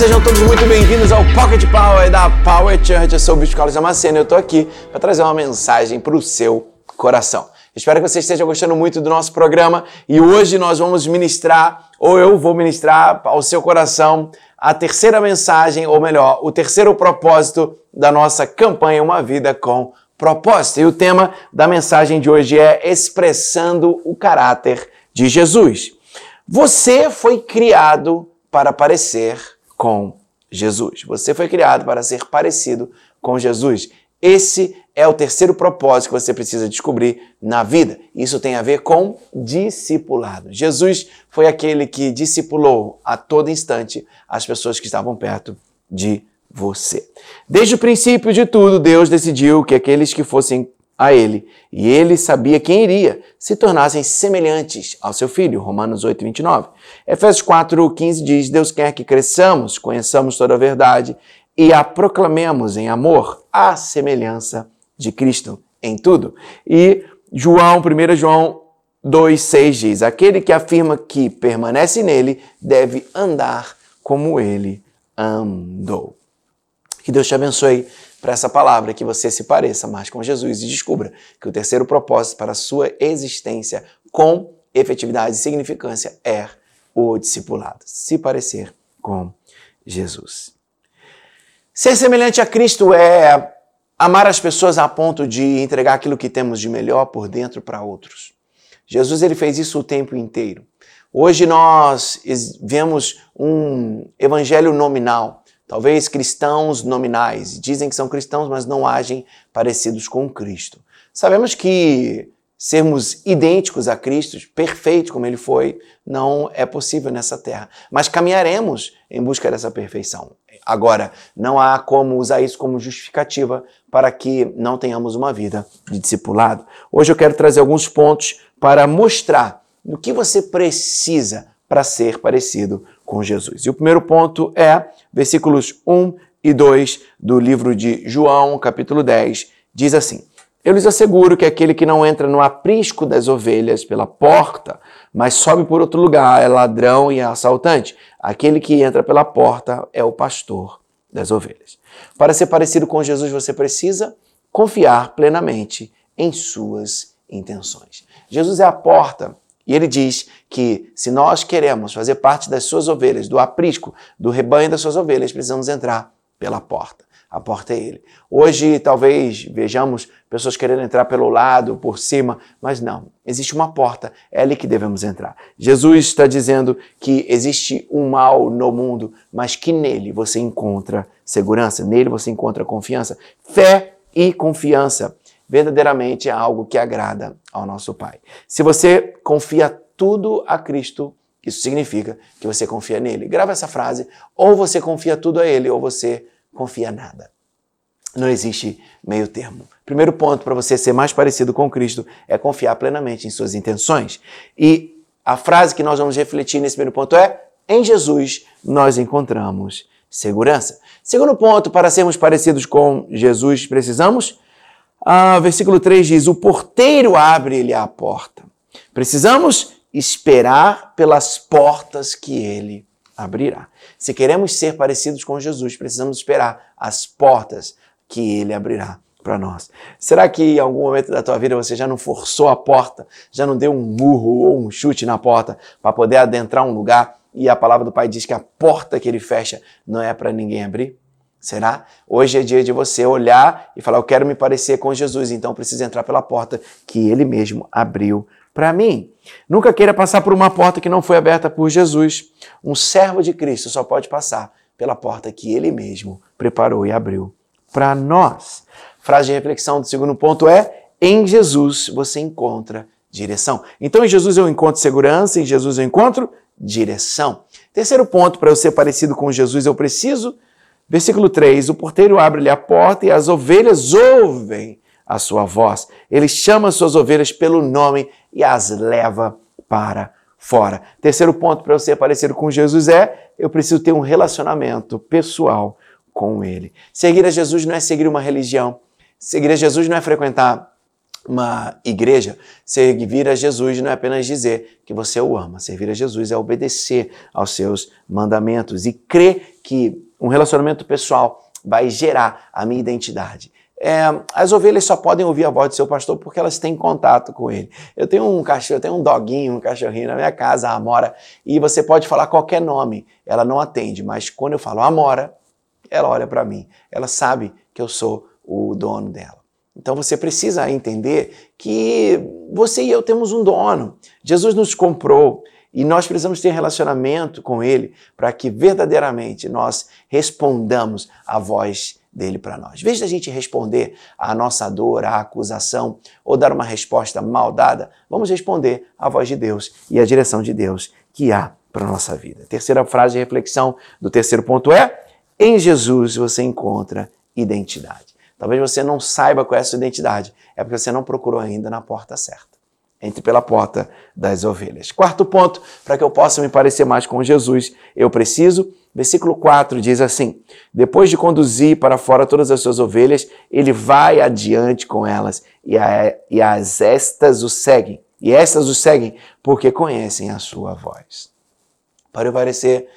sejam todos muito bem-vindos ao Pocket Power da Power Church. Eu sou o Bispo Carlos Damasceno e eu tô aqui para trazer uma mensagem para o seu coração. Espero que você esteja gostando muito do nosso programa e hoje nós vamos ministrar, ou eu vou ministrar ao seu coração, a terceira mensagem, ou melhor, o terceiro propósito da nossa campanha Uma Vida com Propósito. E o tema da mensagem de hoje é Expressando o Caráter de Jesus. Você foi criado para parecer com Jesus. Você foi criado para ser parecido com Jesus. Esse é o terceiro propósito que você precisa descobrir na vida. Isso tem a ver com discipulado. Jesus foi aquele que discipulou a todo instante as pessoas que estavam perto de você. Desde o princípio de tudo, Deus decidiu que aqueles que fossem a ele, e ele sabia quem iria, se tornassem semelhantes ao seu filho. Romanos 8, 29. Efésios 4, 15 diz: Deus quer que cresçamos, conheçamos toda a verdade e a proclamemos em amor, à semelhança de Cristo em tudo. E João, 1 João 2, 6 diz: Aquele que afirma que permanece nele deve andar como ele andou. Que Deus te abençoe para essa palavra, que você se pareça mais com Jesus e descubra que o terceiro propósito para a sua existência com efetividade e significância é o discipulado, se parecer com Jesus. Ser semelhante a Cristo é amar as pessoas a ponto de entregar aquilo que temos de melhor por dentro para outros. Jesus ele fez isso o tempo inteiro. Hoje nós vemos um evangelho nominal Talvez cristãos nominais, dizem que são cristãos, mas não agem parecidos com Cristo. Sabemos que sermos idênticos a Cristo, perfeitos como ele foi, não é possível nessa terra. Mas caminharemos em busca dessa perfeição. Agora, não há como usar isso como justificativa para que não tenhamos uma vida de discipulado. Hoje eu quero trazer alguns pontos para mostrar no que você precisa para ser parecido com Jesus. E o primeiro ponto é versículos 1 e 2 do livro de João, capítulo 10, diz assim: Eu lhes asseguro que aquele que não entra no aprisco das ovelhas pela porta, mas sobe por outro lugar, é ladrão e é assaltante. Aquele que entra pela porta é o pastor das ovelhas. Para ser parecido com Jesus, você precisa confiar plenamente em suas intenções. Jesus é a porta e ele diz que se nós queremos fazer parte das suas ovelhas, do aprisco, do rebanho das suas ovelhas, precisamos entrar pela porta. A porta é ele. Hoje, talvez vejamos pessoas querendo entrar pelo lado, por cima, mas não. Existe uma porta, é ali que devemos entrar. Jesus está dizendo que existe um mal no mundo, mas que nele você encontra segurança, nele você encontra confiança. Fé e confiança verdadeiramente é algo que agrada ao nosso Pai. Se você confia tudo a Cristo, isso significa que você confia nele. Grava essa frase: ou você confia tudo a ele, ou você confia nada. Não existe meio termo. Primeiro ponto para você ser mais parecido com Cristo é confiar plenamente em suas intenções. E a frase que nós vamos refletir nesse primeiro ponto é: em Jesus nós encontramos segurança. Segundo ponto, para sermos parecidos com Jesus, precisamos ah, versículo 3 diz: O porteiro abre-lhe a porta. Precisamos esperar pelas portas que ele abrirá. Se queremos ser parecidos com Jesus, precisamos esperar as portas que ele abrirá para nós. Será que em algum momento da tua vida você já não forçou a porta, já não deu um murro ou um chute na porta para poder adentrar um lugar e a palavra do Pai diz que a porta que ele fecha não é para ninguém abrir? Será? Hoje é dia de você olhar e falar: Eu quero me parecer com Jesus, então preciso entrar pela porta que ele mesmo abriu para mim. Nunca queira passar por uma porta que não foi aberta por Jesus. Um servo de Cristo só pode passar pela porta que ele mesmo preparou e abriu para nós. Frase de reflexão do segundo ponto é: Em Jesus você encontra direção. Então, em Jesus eu encontro segurança, em Jesus eu encontro direção. Terceiro ponto, para eu ser parecido com Jesus, eu preciso Versículo 3: O porteiro abre-lhe a porta e as ovelhas ouvem a sua voz. Ele chama suas ovelhas pelo nome e as leva para fora. Terceiro ponto para ser parecido com Jesus é: eu preciso ter um relacionamento pessoal com Ele. Seguir a Jesus não é seguir uma religião. Seguir a Jesus não é frequentar uma igreja, servir a Jesus não é apenas dizer que você o ama. Servir a Jesus é obedecer aos seus mandamentos e crer que um relacionamento pessoal vai gerar a minha identidade. É, as ovelhas só podem ouvir a voz do seu pastor porque elas têm contato com ele. Eu tenho um cachorro, eu tenho um doguinho, um cachorrinho na minha casa, a Amora, e você pode falar qualquer nome, ela não atende, mas quando eu falo Amora, ela olha para mim, ela sabe que eu sou o dono dela. Então você precisa entender que você e eu temos um dono. Jesus nos comprou e nós precisamos ter relacionamento com Ele para que verdadeiramente nós respondamos à voz dele para nós. Vez da gente responder à nossa dor, à acusação ou dar uma resposta mal dada, vamos responder à voz de Deus e à direção de Deus que há para a nossa vida. Terceira frase de reflexão do terceiro ponto é: em Jesus você encontra identidade. Talvez você não saiba qual é a sua identidade. É porque você não procurou ainda na porta certa. Entre pela porta das ovelhas. Quarto ponto, para que eu possa me parecer mais com Jesus, eu preciso. Versículo 4 diz assim: Depois de conduzir para fora todas as suas ovelhas, ele vai adiante com elas, e, a, e as estas o seguem. E estas o seguem porque conhecem a sua voz. Para eu parecer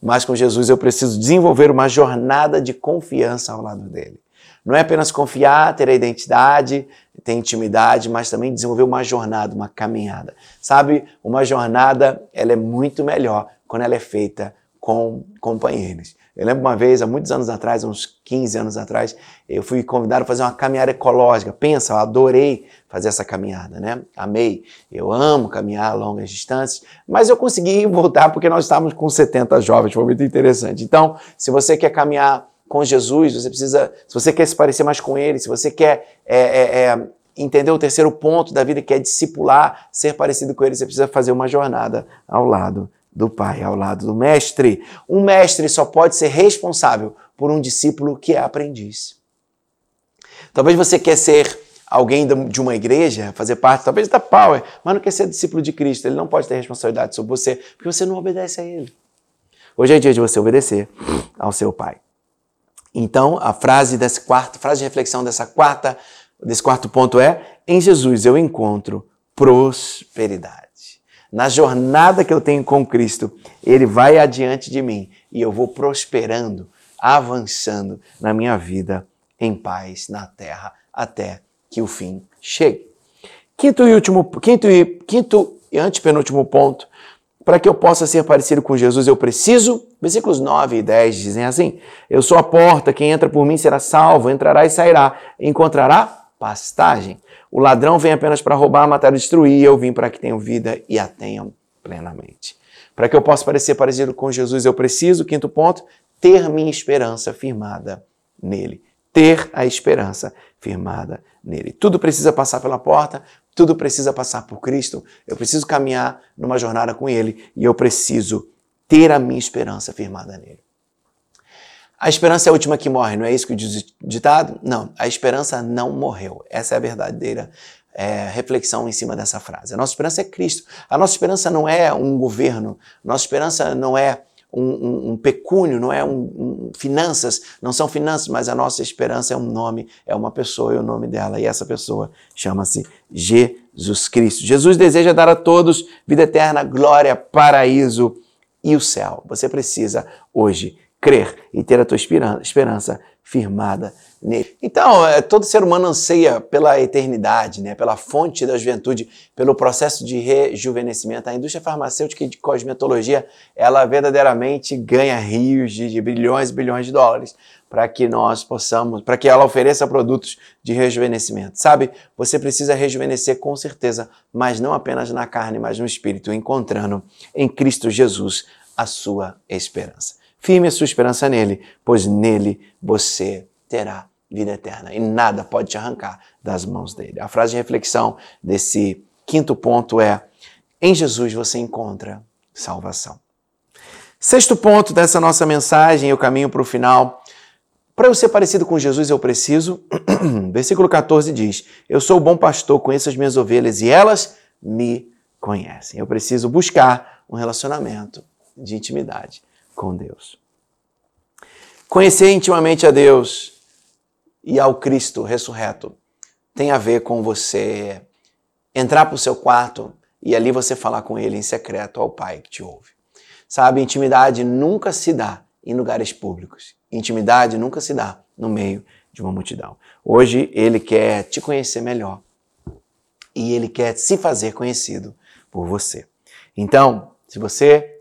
mais com Jesus, eu preciso desenvolver uma jornada de confiança ao lado dele. Não é apenas confiar, ter a identidade, ter intimidade, mas também desenvolver uma jornada, uma caminhada. Sabe, uma jornada ela é muito melhor quando ela é feita com companheiros. Eu lembro uma vez, há muitos anos atrás, uns 15 anos atrás, eu fui convidado a fazer uma caminhada ecológica. Pensa, eu adorei fazer essa caminhada, né? Amei. Eu amo caminhar longas distâncias, mas eu consegui voltar porque nós estávamos com 70 jovens, foi muito interessante. Então, se você quer caminhar com Jesus, você precisa, se você quer se parecer mais com Ele, se você quer é, é, é, entender o terceiro ponto da vida, que é discipular, ser parecido com Ele, você precisa fazer uma jornada ao lado do Pai, ao lado do Mestre. Um mestre só pode ser responsável por um discípulo que é aprendiz. Talvez você quer ser alguém de uma igreja, fazer parte talvez da Power, mas não quer ser discípulo de Cristo. Ele não pode ter responsabilidade sobre você, porque você não obedece a Ele. Hoje é dia de você obedecer ao seu Pai. Então, a frase dessa quarta, frase de reflexão dessa quarta, desse quarto ponto é: em Jesus eu encontro prosperidade. Na jornada que eu tenho com Cristo, ele vai adiante de mim e eu vou prosperando, avançando na minha vida em paz na terra até que o fim chegue. Quinto e último, quinto e quinto e antepenúltimo ponto para que eu possa ser parecido com Jesus, eu preciso. Versículos 9 e 10 dizem assim: Eu sou a porta, quem entra por mim será salvo, entrará e sairá, encontrará pastagem. O ladrão vem apenas para roubar, matar e destruir, eu vim para que tenham vida e a tenham plenamente. Para que eu possa parecer parecido com Jesus, eu preciso, quinto ponto, ter minha esperança firmada nele. Ter a esperança firmada nele. Tudo precisa passar pela porta, tudo precisa passar por Cristo. Eu preciso caminhar numa jornada com Ele e eu preciso ter a minha esperança firmada nele. A esperança é a última que morre, não é isso que diz o ditado? Não, a esperança não morreu. Essa é a verdadeira é, reflexão em cima dessa frase. A nossa esperança é Cristo. A nossa esperança não é um governo, nossa esperança não é um, um, um pecúnio, não é um, um, finanças, não são finanças, mas a nossa esperança é um nome, é uma pessoa e o nome dela, e essa pessoa chama-se Jesus Cristo. Jesus deseja dar a todos vida eterna, glória, paraíso e o céu. Você precisa hoje crer e ter a tua esperança firmada nele. Então, é, todo ser humano anseia pela eternidade, né? pela fonte da juventude, pelo processo de rejuvenescimento. A indústria farmacêutica e de cosmetologia, ela verdadeiramente ganha rios de, de bilhões e bilhões de dólares para que nós possamos, para que ela ofereça produtos de rejuvenescimento. Sabe, você precisa rejuvenescer com certeza, mas não apenas na carne, mas no espírito, encontrando em Cristo Jesus a sua esperança. Firme a sua esperança nele, pois nele você terá vida eterna e nada pode te arrancar das mãos dele. A frase de reflexão desse quinto ponto é: em Jesus você encontra salvação. Sexto ponto dessa nossa mensagem, eu caminho para o final. Para eu ser parecido com Jesus, eu preciso. Versículo 14 diz: Eu sou o bom pastor, conheço as minhas ovelhas e elas me conhecem. Eu preciso buscar um relacionamento de intimidade com Deus. Conhecer intimamente a Deus e ao Cristo ressurreto tem a ver com você entrar para o seu quarto e ali você falar com ele em secreto ao Pai que te ouve. Sabe, intimidade nunca se dá em lugares públicos. Intimidade nunca se dá no meio de uma multidão. Hoje ele quer te conhecer melhor e ele quer se fazer conhecido por você. Então, se você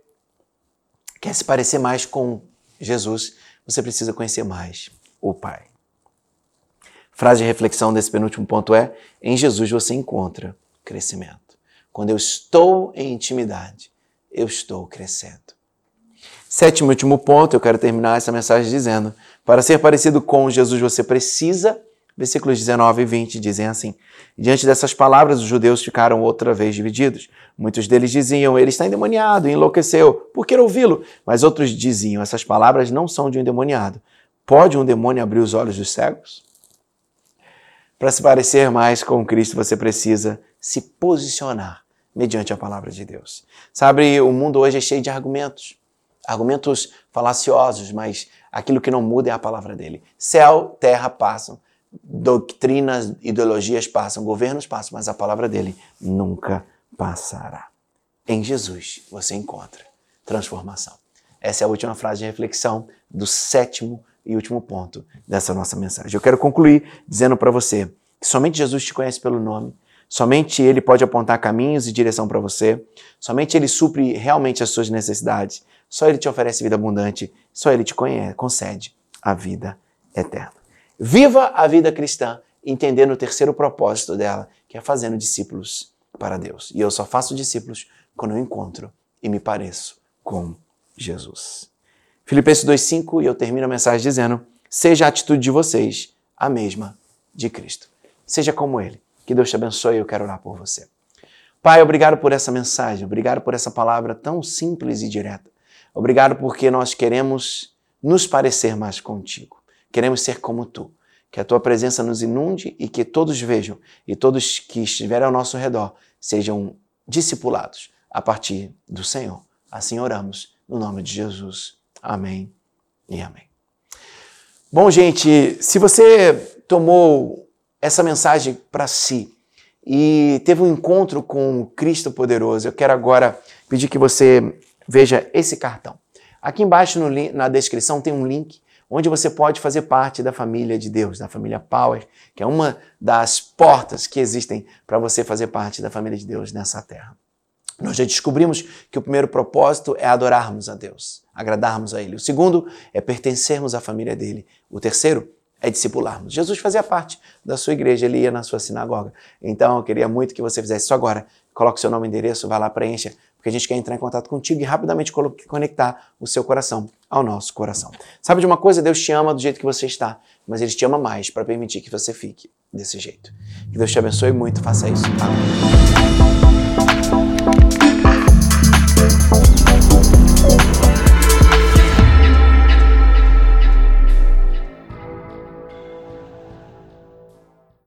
quer se parecer mais com Jesus, você precisa conhecer mais o Pai. Frase de reflexão desse penúltimo ponto é: em Jesus você encontra crescimento. Quando eu estou em intimidade, eu estou crescendo. Sétimo e último ponto, eu quero terminar essa mensagem dizendo: para ser parecido com Jesus, você precisa. Versículos 19 e 20 dizem assim: Diante dessas palavras, os judeus ficaram outra vez divididos. Muitos deles diziam: Ele está endemoniado, enlouqueceu. Por que ouvi-lo? Mas outros diziam: Essas palavras não são de um endemoniado. Pode um demônio abrir os olhos dos cegos? Para se parecer mais com Cristo, você precisa se posicionar mediante a palavra de Deus. Sabe, o mundo hoje é cheio de argumentos, argumentos falaciosos, mas aquilo que não muda é a palavra dele. Céu, terra passam, doutrinas, ideologias passam, governos passam, mas a palavra dele nunca passará. Em Jesus você encontra transformação. Essa é a última frase de reflexão do sétimo e último ponto dessa nossa mensagem. Eu quero concluir dizendo para você que somente Jesus te conhece pelo nome, somente Ele pode apontar caminhos e direção para você, somente Ele supre realmente as suas necessidades, só Ele te oferece vida abundante, só Ele te conhece, concede a vida eterna. Viva a vida cristã entendendo o terceiro propósito dela, que é fazendo discípulos para Deus. E eu só faço discípulos quando eu encontro e me pareço com Jesus. Filipenses 2,5 e eu termino a mensagem dizendo: seja a atitude de vocês a mesma de Cristo. Seja como Ele. Que Deus te abençoe e eu quero orar por você. Pai, obrigado por essa mensagem, obrigado por essa palavra tão simples e direta. Obrigado porque nós queremos nos parecer mais contigo. Queremos ser como tu. Que a tua presença nos inunde e que todos vejam e todos que estiverem ao nosso redor sejam discipulados a partir do Senhor. Assim oramos, no nome de Jesus. Amém e amém. Bom, gente, se você tomou essa mensagem para si e teve um encontro com Cristo poderoso, eu quero agora pedir que você veja esse cartão. Aqui embaixo no, na descrição tem um link onde você pode fazer parte da família de Deus, da família Power, que é uma das portas que existem para você fazer parte da família de Deus nessa terra. Nós já descobrimos que o primeiro propósito é adorarmos a Deus, agradarmos a Ele. O segundo é pertencermos à família dele. O terceiro é discipularmos. Jesus fazia parte da sua igreja, ele ia na sua sinagoga. Então eu queria muito que você fizesse isso agora. Coloque seu nome e endereço, vá lá, preencha, porque a gente quer entrar em contato contigo e rapidamente conectar o seu coração ao nosso coração. Sabe de uma coisa? Deus te ama do jeito que você está, mas Ele te ama mais para permitir que você fique desse jeito. Que Deus te abençoe muito, faça isso. Amém.